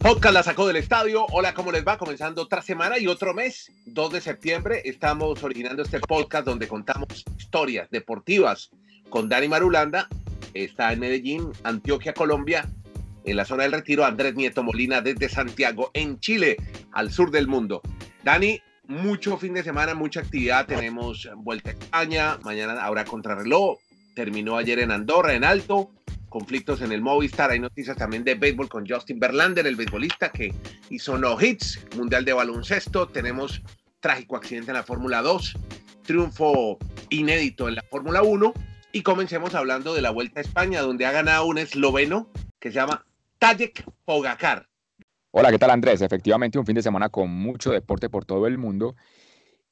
Podcast la sacó del estadio. Hola, ¿cómo les va? Comenzando otra semana y otro mes, 2 de septiembre, estamos originando este podcast donde contamos historias deportivas con Dani Marulanda. Está en Medellín, Antioquia, Colombia. En la zona del retiro, Andrés Nieto Molina desde Santiago, en Chile, al sur del mundo. Dani, mucho fin de semana, mucha actividad. Tenemos Vuelta a España, mañana habrá contrarreloj. Terminó ayer en Andorra, en Alto conflictos en el Movistar. Hay noticias también de béisbol con Justin Verlander, el beisbolista que hizo no hits, Mundial de Baloncesto. Tenemos trágico accidente en la Fórmula 2, triunfo inédito en la Fórmula 1. Y comencemos hablando de la Vuelta a España, donde ha ganado un esloveno que se llama Tajek Pogacar. Hola, ¿qué tal Andrés? Efectivamente, un fin de semana con mucho deporte por todo el mundo.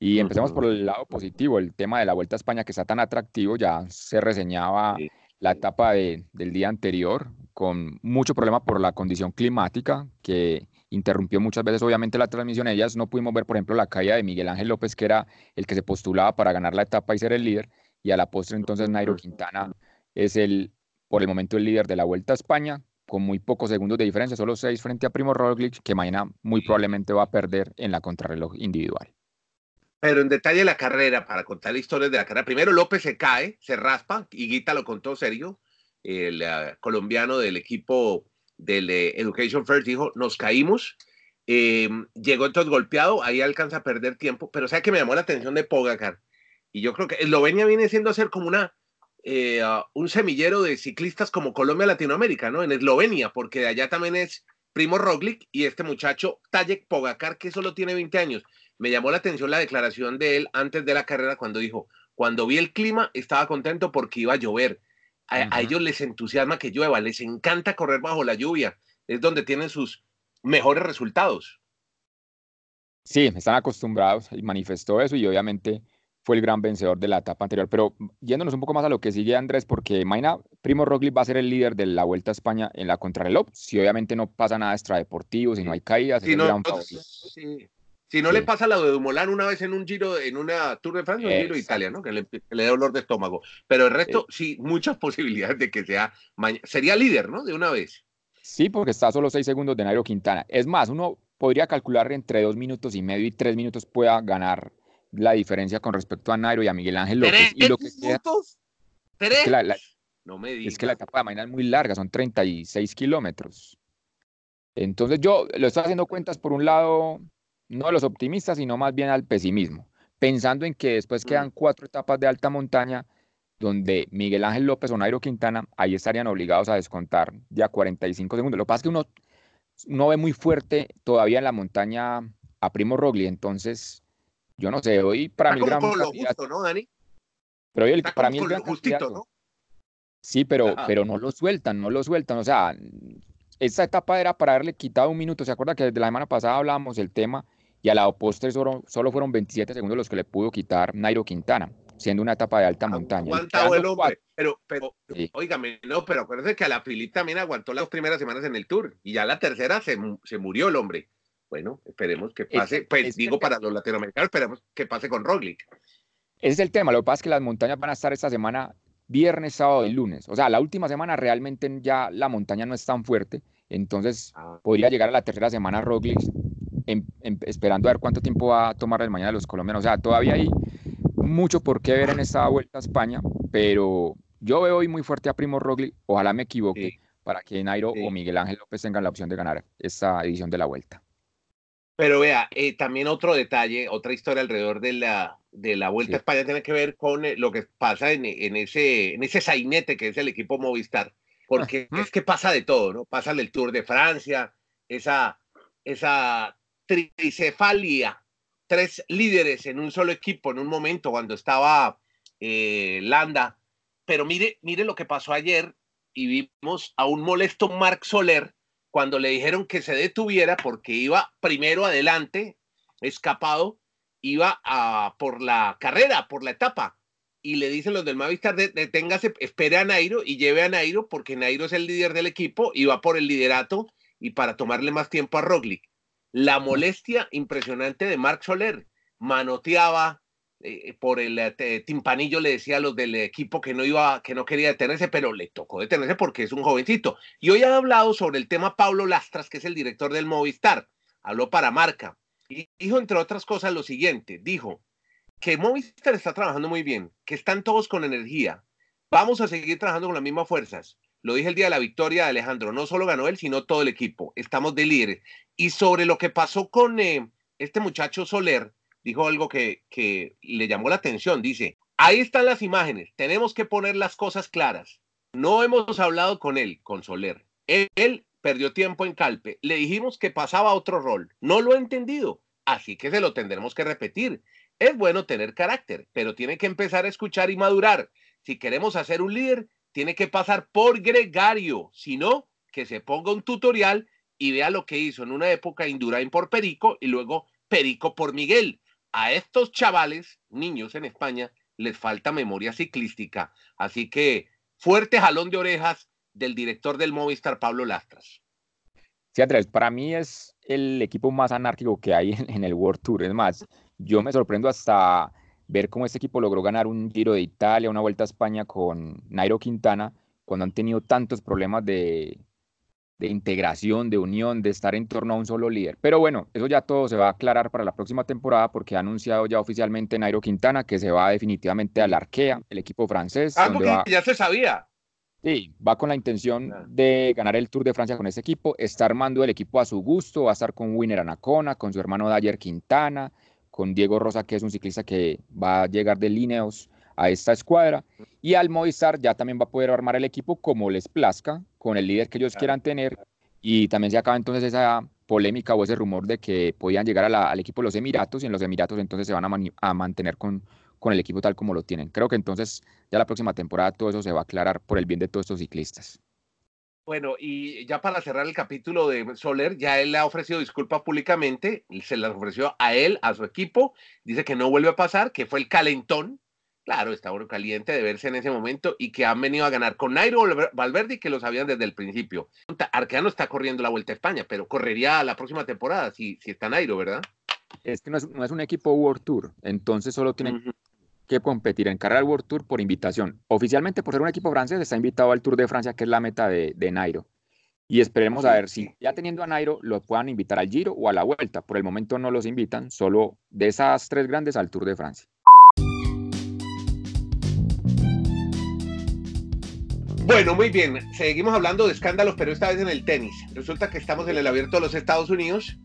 Y empecemos por el lado positivo, el tema de la Vuelta a España que está tan atractivo, ya se reseñaba la etapa del día anterior con mucho problema por la condición climática que interrumpió muchas veces obviamente la transmisión. Ellas no pudimos ver, por ejemplo, la caída de Miguel Ángel López, que era el que se postulaba para ganar la etapa y ser el líder, y a la postre entonces Nairo Quintana es el, por el momento, el líder de la Vuelta a España, con muy pocos segundos de diferencia, solo seis frente a Primo Roglic, que mañana muy probablemente va a perder en la contrarreloj individual. Pero en detalle la carrera, para contar la historia de la carrera. Primero López se cae, se raspa, y Guita lo contó serio, el uh, colombiano del equipo del uh, Education First dijo, nos caímos, eh, llegó entonces golpeado, ahí alcanza a perder tiempo, pero ¿sabe que me llamó la atención de Pogacar? Y yo creo que Eslovenia viene siendo a ser como una, eh, uh, un semillero de ciclistas como Colombia, Latinoamérica, ¿no? En Eslovenia, porque de allá también es Primo Roglic y este muchacho Tajek Pogacar, que solo tiene 20 años me llamó la atención la declaración de él antes de la carrera cuando dijo, cuando vi el clima estaba contento porque iba a llover. A, ellos les entusiasma que llueva, les encanta correr bajo la lluvia, es donde tienen sus mejores resultados. Sí, están acostumbrados y manifestó eso y obviamente fue el gran vencedor de la etapa anterior. Pero yéndonos un poco más a lo que sigue Andrés, porque mañana Primo Roglic va a ser el líder de la Vuelta a España en la contrarreloj. Si obviamente no pasa nada extradeportivo, si no hay caídas, es el gran favorito. Sí, si no le pasa la de Dumoulin una vez en un giro, en una Tour de Francia, un giro de Italia, ¿no? Que le, le da dolor de estómago. Pero el resto, sí, muchas posibilidades de que sea Sería líder, ¿no? De una vez. Sí, porque está a solo seis segundos de Nairo Quintana. Es más, uno podría calcular entre dos minutos y medio y tres minutos pueda ganar la diferencia con respecto a Nairo y a Miguel Ángel López. ¿Tres y lo que minutos? ¿Tres? Es que no me digas. Es que la etapa de mañana es muy larga, son 36 kilómetros. Entonces yo lo estoy haciendo cuentas por un lado no a los optimistas, sino más bien al pesimismo, pensando en que después mm. quedan cuatro etapas de alta montaña donde Miguel Ángel López o Nairo Quintana ahí estarían obligados a descontar ya 45 segundos. Lo que pasa es que uno, no ve muy fuerte todavía en la montaña a Primo Rogli, entonces yo no sé, hoy para mí gran lo justo, ¿no, Dani? Pero hoy para mí el gran justito, ¿no? Sí, pero, pero no lo sueltan, no lo sueltan, o sea, esta etapa era para haberle quitado un minuto, ¿se acuerda que desde la semana pasada hablábamos del tema y a la postre solo, solo, fueron 27 segundos los que le pudo quitar Nairo Quintana, siendo una etapa de alta montaña. Aguantado el hombre, pero, pero, sí. no, pero acuérdense que a la Philip también aguantó las primeras semanas en el Tour y ya la tercera se, se murió el hombre. Bueno, esperemos que pase, pues digo para los latinoamericanos, esperemos que pase con Roglic. Ese es el tema, lo que pasa es que las montañas van a estar esta semana viernes, sábado y lunes. O sea, la última semana realmente ya la montaña no es tan fuerte, entonces ah. podría llegar a la tercera semana Roglic esperando a ver cuánto tiempo va a tomar el mañana de los colombianos. O sea, todavía hay mucho por qué ver en esta vuelta a España, pero yo veo hoy muy fuerte a Primo Roglic, ojalá me equivoque, para que Nairo o Miguel Ángel López tengan la opción de ganar esta edición de la vuelta. Pero vea, eh, también otro detalle, otra historia alrededor de la, de la Vuelta a España tiene que ver con eh, lo que pasa en, en, ese, en ese sainete que es el equipo Movistar, porque es que pasa de todo, ¿no? Pasa el Tour de Francia, esa, esa tricefalia, tres líderes en un solo equipo en un momento cuando estaba eh, Landa. Pero mire, mire lo que pasó ayer y vimos a un molesto Marc Soler cuando le dijeron que se detuviera porque iba primero adelante, escapado, iba a, por la carrera, por la etapa. Y le dicen los del Mavistar, deténgase, espere a Nairo y lleve a Nairo porque Nairo es el líder del equipo y va por el liderato y para tomarle más tiempo a Roglic la molestia impresionante de Marc Soler. Manoteaba, eh, por el eh, timpanillo le decía a los del equipo que no iba, que no quería detenerse, pero le tocó detenerse porque es un jovencito. Y hoy ha hablado sobre el tema Pablo Lastras, que es el director del Movistar. Habló para Marca y dijo, entre otras cosas, lo siguiente. Dijo que Movistar está trabajando muy bien, que están todos con energía. Vamos a seguir trabajando con las mismas fuerzas. Lo dije el día de la victoria de Alejandro. No solo ganó él, sino todo el equipo. Estamos de líderes. Y sobre lo que pasó con eh, este muchacho Soler, dijo algo que, le llamó la atención. Dice, ahí están las imágenes, tenemos que poner las cosas claras. No hemos hablado con él, con Soler. Él, perdió tiempo en Calpe. Le dijimos que pasaba otro rol. No lo ha entendido. Así que se lo tendremos que repetir. Es bueno tener carácter, pero tiene que empezar a escuchar y madurar. Si queremos hacer un líder, tiene que pasar por gregario. Si no, que se ponga un tutorial y vea lo que hizo en una época Indurain por Perico y luego Perico por Miguel a estos chavales, niños en España, les falta memoria ciclística. Así que fuerte jalón de orejas del director del Movistar, Pablo Lastras. Sí, Andrés, para mí es el equipo más anárquico que hay en, el World Tour. Es más, yo me sorprendo hasta ver cómo este equipo logró ganar un Giro de Italia, una Vuelta a España con Nairo Quintana, cuando han tenido tantos problemas de, de integración, de unión, de estar en torno a un solo líder. Pero bueno, eso ya todo se va a aclarar para la próxima temporada porque ha anunciado ya oficialmente Nairo Quintana que se va definitivamente al Arkea, el equipo francés. Algo que ya se sabía. Sí, va con la intención de ganar el Tour de Francia con ese equipo, está armando el equipo a su gusto, va a estar con Winner Anacona, con su hermano Dyer Quintana, con Diego Rosa, que es un ciclista que va a llegar de Lineos a esta escuadra. Y al Movistar ya también va a poder armar el equipo como les plazca, con el líder que ellos quieran tener. Y también se acaba entonces esa polémica o ese rumor de que podían llegar al equipo de los Emiratos y en los Emiratos entonces se van a, mantener con, con el equipo tal como lo tienen. Creo que entonces ya la próxima temporada todo eso se va a aclarar por el bien de todos estos ciclistas. Bueno, y ya para cerrar el capítulo de Soler, ya él le ha ofrecido disculpas públicamente, se las ofreció a él, a su equipo, dice que no vuelve a pasar, que fue el calentón, Claro, está caliente de verse en ese momento y que han venido a ganar con Nairo Valverde que lo sabían desde el principio. Arqueano está corriendo la Vuelta a España, pero correría la próxima temporada si, si está Nairo, ¿verdad? Es que no es, un equipo World Tour, entonces solo tienen que competir en carrera World Tour por invitación. Oficialmente, por ser un equipo francés, está invitado al Tour de Francia, que es la meta de, de Nairo. Y esperemos a ver si ya teniendo a Nairo lo puedan invitar al Giro o a la Vuelta. Por el momento no los invitan, solo de esas tres grandes al Tour de Francia. Bueno, muy bien. Seguimos hablando de escándalos, pero esta vez en el tenis. Resulta que estamos en el abierto de los Estados Unidos.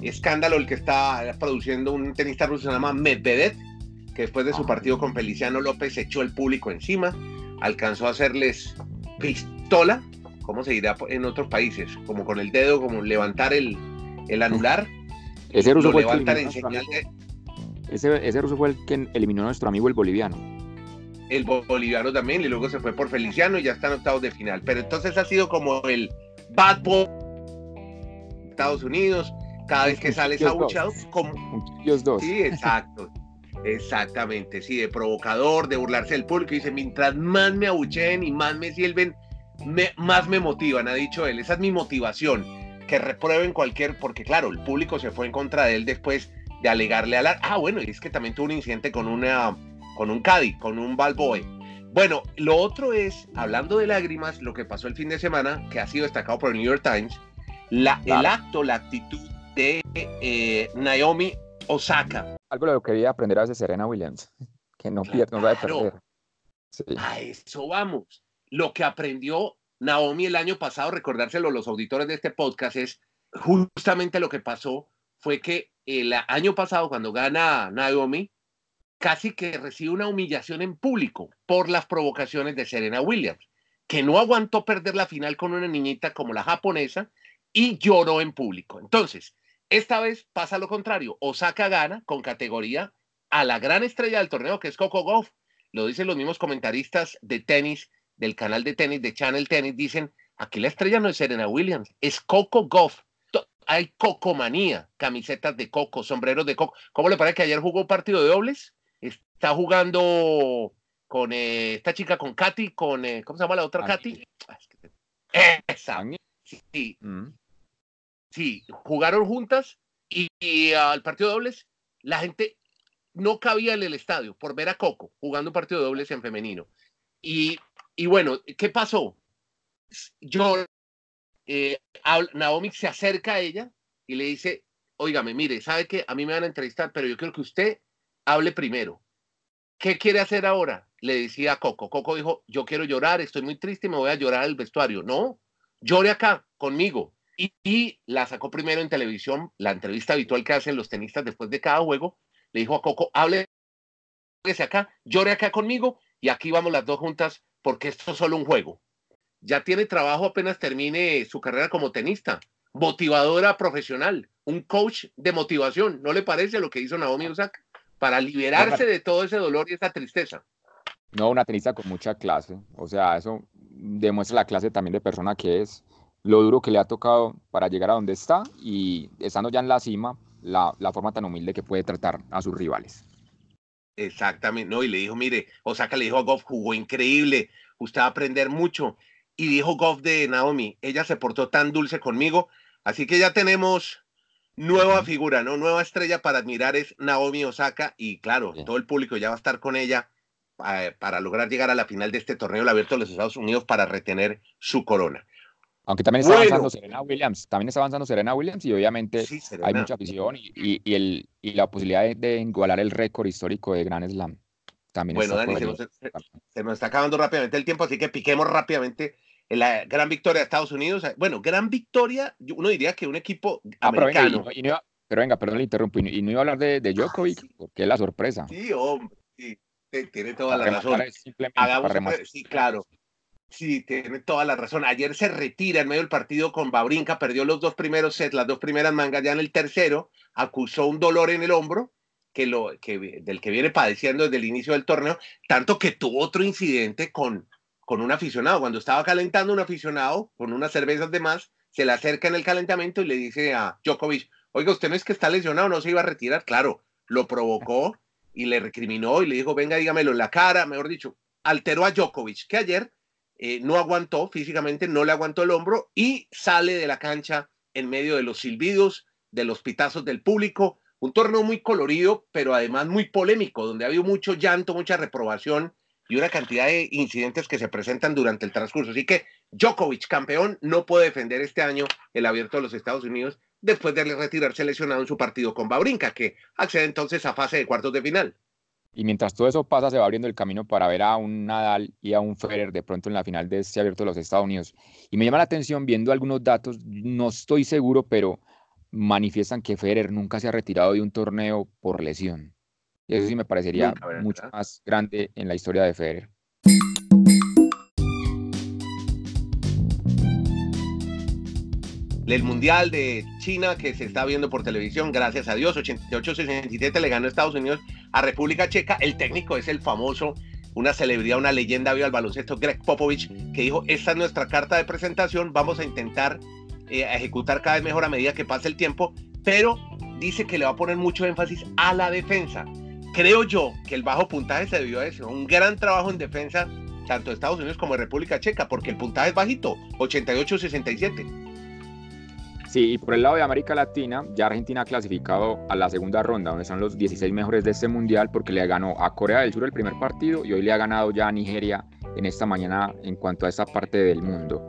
Escándalo el que está produciendo un tenista ruso se llama Medvedev, que después de su partido con Feliciano López echó el público encima, alcanzó a hacerles pistola, ¿cómo se dirá en otros países? Como con el dedo, como levantar el, el anular. Ese ruso, fue el ese, ese ruso fue el que eliminó a nuestro amigo el boliviano el boliviano también, y luego se fue por Feliciano y ya están octavos de final. Pero entonces ha sido como el bad boy de Estados Unidos, cada vez que sales abuchado, como... Los dos. Sí, exacto. Exactamente, sí, de provocador, de burlarse del público. Dice, mientras más me abucheen y más me sirven, más me motivan, ha dicho él. Esa es mi motivación, que reprueben cualquier, porque claro, el público se fue en contra de él después de alegarle a la... Ah, bueno, y es que también tuvo un incidente con una con un Caddy, con un Balboe. Bueno, lo otro es, hablando de lágrimas, lo que pasó el fin de semana, que ha sido destacado por el New York Times, la, el acto, la actitud de eh, Naomi Osaka. Algo lo que quería aprender a Serena Williams, que no pierde, no va a perder. A eso vamos. Lo que aprendió Naomi el año pasado, recordárselo a los auditores de este podcast, es justamente lo que pasó fue que el año pasado, cuando gana Naomi, casi que recibe una humillación en público por las provocaciones de Serena Williams, que no aguantó perder la final con una niñita como la japonesa y lloró en público. Entonces, esta vez pasa lo contrario. Osaka gana con categoría a la gran estrella del torneo que es Coco Golf. Lo dicen los mismos comentaristas de tenis, del canal de tenis, de Channel Tennis, dicen, aquí la estrella no es Serena Williams, es Coco Golf. Hay cocomanía, camisetas de coco, sombreros de coco. ¿Cómo le parece que ayer jugó un partido de dobles? está jugando con eh, esta chica, con Katy, con, eh, ¿cómo se llama la otra Katy? Esa. Sí. Mm. Sí, jugaron juntas y, al partido de dobles la gente no cabía en el estadio por ver a Coco jugando un partido de dobles en femenino. Y, y bueno, ¿qué pasó? Yo, eh, Naomi se acerca a ella y le dice, óigame, mire, sabe que a mí me van a entrevistar, pero yo quiero que usted hable primero. ¿Qué quiere hacer ahora? Le decía a Coco. Coco dijo, yo quiero llorar, estoy muy triste y me voy a llorar al vestuario. No, llore acá conmigo. Y, la sacó primero en televisión, la entrevista habitual que hacen los tenistas después de cada juego. Le dijo a Coco, hable acá, llore acá conmigo y aquí vamos las dos juntas porque esto es solo un juego. Ya tiene trabajo apenas termine su carrera como tenista, motivadora profesional, un coach de motivación. ¿No le parece lo que hizo Naomi Osaka? Para liberarse de todo ese dolor y esa tristeza. No, una tenista con mucha clase. O sea, eso demuestra la clase también de persona que es, lo duro que le ha tocado para llegar a donde está y estando ya en la cima, la, forma tan humilde que puede tratar a sus rivales. Exactamente, no, y le dijo, mire, Osaka le dijo a Goff, jugó increíble, usted va a aprender mucho. Y dijo Goff de Naomi, ella se portó tan dulce conmigo, así que ya tenemos nueva figura, ¿no? Nueva estrella para admirar es Naomi Osaka y claro, todo el público ya va a estar con ella eh, para lograr llegar a la final de este torneo abierto de los Estados Unidos para retener su corona. Aunque también está avanzando Serena Williams, también está avanzando Serena Williams y obviamente hay mucha afición y, y, el, y la posibilidad de, igualar el récord histórico de Grand Slam. También bueno, Dani, se nos, se nos, está acabando rápidamente el tiempo, así que piquemos rápidamente en la gran victoria de Estados Unidos. Bueno, gran victoria, uno diría que un equipo ah, americano. Pero venga, perdón, le interrumpo. Y no iba a hablar de, de Djokovic, porque es la sorpresa. Sí, hombre, sí, tiene toda la razón. Hagamos, sí, claro. Sí, tiene toda la razón. Ayer se retira en medio del partido con Babrinka, perdió los dos primeros sets, las dos primeras mangas, ya en el tercero acusó un dolor en el hombro que lo, que, del que viene padeciendo desde el inicio del torneo, tanto que tuvo otro incidente con, con un aficionado. Cuando estaba calentando un aficionado con unas cervezas de más, se le acerca en el calentamiento y le dice a Djokovic, oiga, usted no es que está lesionado, no se iba a retirar. Claro, lo provocó y le recriminó y le dijo, venga, dígamelo en la cara, mejor dicho, alteró a Djokovic, que ayer eh, no aguantó físicamente, no le aguantó el hombro y sale de la cancha en medio de los silbidos, de los pitazos del público. Un torneo muy colorido, pero además muy polémico, donde ha habido mucho llanto, mucha reprobación y una cantidad de incidentes que se presentan durante el transcurso. Así que Djokovic, campeón, no puede defender este año el abierto de los Estados Unidos después de retirarse lesionado en su partido con Babrinka, que accede entonces a fase de cuartos de final. Y mientras todo eso pasa, se va abriendo el camino para ver a un Nadal y a un Federer de pronto en la final de este abierto de los Estados Unidos. Y me llama la atención viendo algunos datos, no estoy seguro, pero manifiestan que Federer nunca se ha retirado de un torneo por lesión. Y eso sí me parecería mucho más grande en la historia de Federer. El Mundial de China que se está viendo por televisión, gracias a Dios, 88-67 le ganó Estados Unidos a República Checa. El técnico es el famoso, una celebridad, una leyenda viva al baloncesto, Greg Popovich, que dijo, esta es nuestra carta de presentación, vamos a intentar eh, ejecutar cada vez mejor a medida que pase el tiempo, pero dice que le va a poner mucho énfasis a la defensa. Creo yo que el bajo puntaje se debió a eso, un gran trabajo en defensa tanto de Estados Unidos como de República Checa, porque el puntaje es bajito, 88-67. Sí, y por el lado de América Latina, ya Argentina ha clasificado a la segunda ronda, donde son los 16 mejores de este mundial, porque le ganó a Corea del Sur el primer partido y hoy le ha ganado ya a Nigeria en esta mañana en cuanto a esta parte del mundo.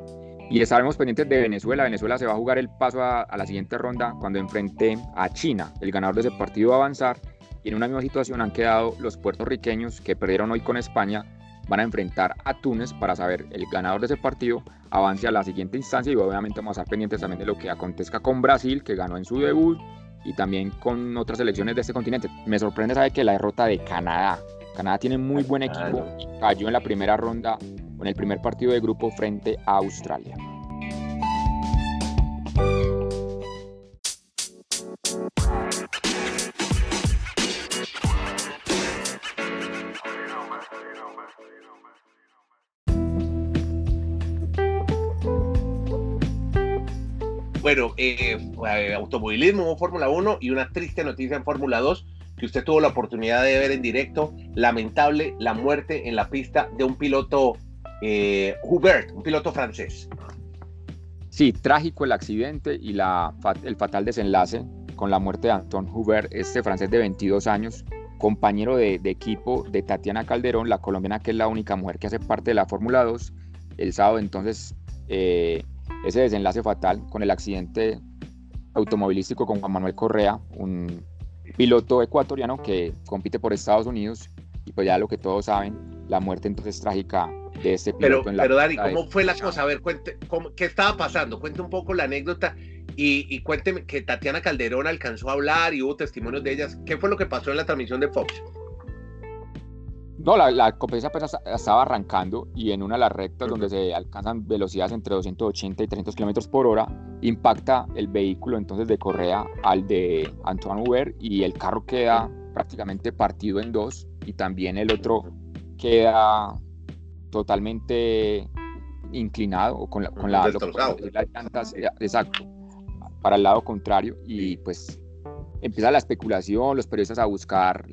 Y estaremos pendientes de Venezuela. Venezuela se va a jugar el paso a, a la siguiente ronda cuando enfrente a China. El ganador de ese partido va a avanzar. Y en una misma situación han quedado los puertorriqueños que perdieron hoy con España van a enfrentar a Túnez para saber el ganador de ese partido avance a la siguiente instancia y obviamente vamos a estar pendientes también de lo que acontezca con Brasil que ganó en su debut y también con otras selecciones de este continente. Me sorprende saber que la derrota de Canadá. Canadá tiene muy buen equipo cayó en la primera ronda en el primer partido de grupo frente a Australia. Bueno, eh, eh, automovilismo, Fórmula 1 y una triste noticia en Fórmula 2 que usted tuvo la oportunidad de ver en directo. Lamentable la muerte en la pista de un piloto eh, Hubert, un piloto francés. Sí, trágico el accidente y el fatal desenlace con la muerte de Anton Hubert, este francés de 22 años, compañero de, equipo de Tatiana Calderón, la colombiana que es la única mujer que hace parte de la Fórmula 2. El sábado entonces eh, ese desenlace fatal con el accidente automovilístico con Juan Manuel Correa, un piloto ecuatoriano que compite por Estados Unidos y pues ya lo que todos saben, la muerte entonces trágica de este piloto. Pero, en la pero Dani, ¿cómo fue la cosa? A ver, cuente, ¿qué estaba pasando? Cuente un poco la anécdota y, y, cuénteme que Tatiana Calderón alcanzó a hablar y hubo testimonios de ellas. ¿Qué fue lo que pasó en la transmisión de Fox? No, la, la competencia apenas estaba arrancando y en una de las rectas donde se alcanzan velocidades entre 280 y 300 kilómetros por hora, impacta el vehículo entonces de Correa al de Antoine Hubert y el carro queda prácticamente partido en dos y también el otro queda totalmente inclinado con la, con la, llantas, eh, exacto, para el lado contrario y pues empieza la especulación, los periodistas a buscar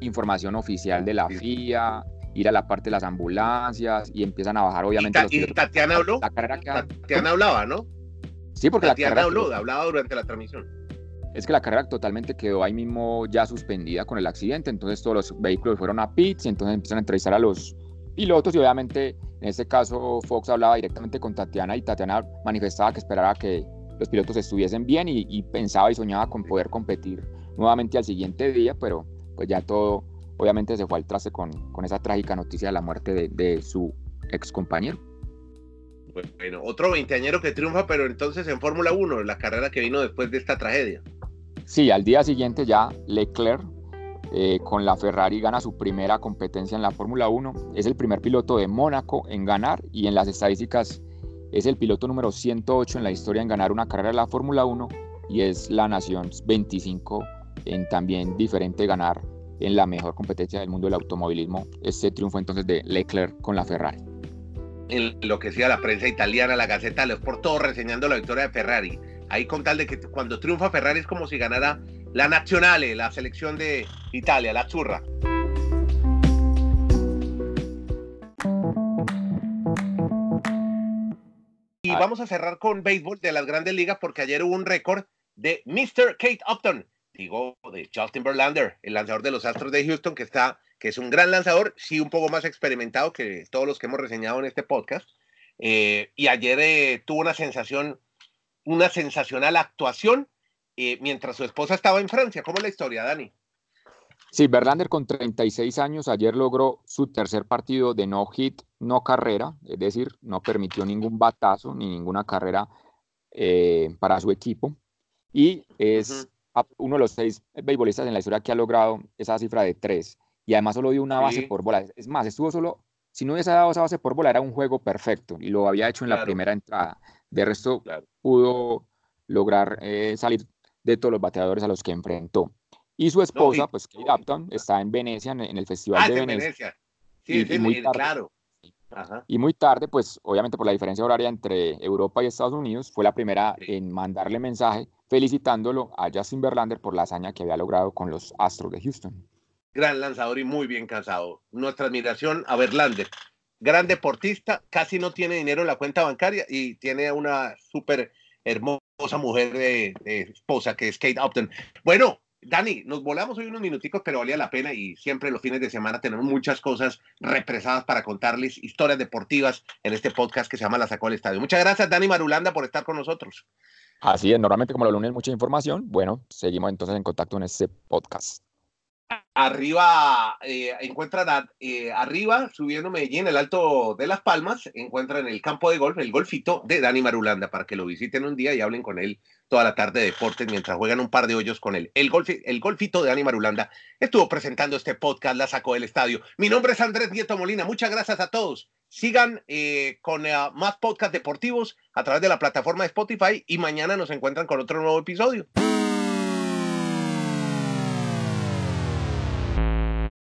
información oficial de la FIA, ir a la parte de las ambulancias y empiezan a bajar obviamente. ¿Y, los y Tatiana habló? Tatiana hablaba, ¿no? Sí, porque Tatiana la habló, hablaba durante la transmisión. Es que la carrera totalmente quedó ahí mismo ya suspendida con el accidente, entonces todos los vehículos fueron a pits y entonces empiezan a entrevistar a los pilotos y obviamente en este caso Fox hablaba directamente con Tatiana y Tatiana manifestaba que esperaba que los pilotos estuviesen bien y, y pensaba y soñaba con poder competir nuevamente al siguiente día, pero pues ya todo obviamente se fue al traste con, con esa trágica noticia de la muerte de, de su ex compañero. Bueno, otro veinteañero que triunfa, pero entonces en Fórmula 1, la carrera que vino después de esta tragedia. Sí, al día siguiente ya Leclerc eh, con la Ferrari gana su primera competencia en la Fórmula 1. Es el primer piloto de Mónaco en ganar y en las estadísticas es el piloto número 108 en la historia en ganar una carrera de la Fórmula 1 y es la nación 25 en también diferente ganar en la mejor competencia del mundo del automovilismo. Este triunfo entonces de Leclerc con la Ferrari. En lo que decía la prensa italiana, la Gaceta los por todo reseñando la victoria de Ferrari. Ahí con tal de que cuando triunfa Ferrari es como si ganara la Nazionale, la selección de Italia, la churra. Y vamos a cerrar con béisbol de las grandes ligas porque ayer hubo un récord de Mr. Kate Upton, digo, de Justin Verlander, el lanzador de los Astros de Houston, que está, que es un gran lanzador, sí un poco más experimentado que todos los que hemos reseñado en este podcast. Eh, y ayer eh, tuvo una sensación, una sensacional actuación eh, mientras su esposa estaba en Francia. ¿Cómo es la historia, Dani? Sí, Verlander con 36 años ayer logró su tercer partido de no hit, no carrera, es decir, no permitió ningún batazo ni ninguna carrera para su equipo. Y es uno de los seis beisbolistas en la historia que ha logrado esa cifra de tres. Y además solo dio una base por bola. Es más, estuvo solo, si no hubiese dado esa base por bola, era un juego perfecto y lo había hecho en la primera entrada. De resto, pudo lograr eh, salir de todos los bateadores a los que enfrentó. Y su esposa, pues Kate Upton, está en Venecia, en, el Festival ah, de Venecia. Sí, y, muy tarde, claro. Y muy tarde, pues obviamente por la diferencia horaria entre Europa y Estados Unidos, fue la primera en mandarle mensaje felicitándolo a Justin Verlander por la hazaña que había logrado con los Astros de Houston. Gran lanzador y muy bien cansado. Nuestra admiración a Verlander. Gran deportista, casi no tiene dinero en la cuenta bancaria y tiene una súper hermosa mujer de, esposa que es Kate Upton. Bueno, Dani, nos volamos hoy unos minuticos, pero valía la pena y siempre los fines de semana tenemos muchas cosas represadas para contarles historias deportivas en este podcast que se llama La Sacó al Estadio. Muchas gracias, Dani Marulanda, por estar con nosotros. Así es, normalmente como los lunes mucha información, bueno, seguimos entonces en contacto en este podcast. Arriba, eh, encuentran eh, arriba, subiendo Medellín, el Alto de Las Palmas, encuentran el campo de golf, el golfito de Dani Marulanda, para que lo visiten un día y hablen con él toda la tarde de deportes mientras juegan un par de hoyos con él. El, golf, el golfito de Dani Marulanda estuvo presentando este podcast, la sacó del estadio. Mi nombre es Andrés Nieto Molina, muchas gracias a todos. Sigan eh, con más podcasts deportivos a través de la plataforma de Spotify y mañana nos encuentran con otro nuevo episodio.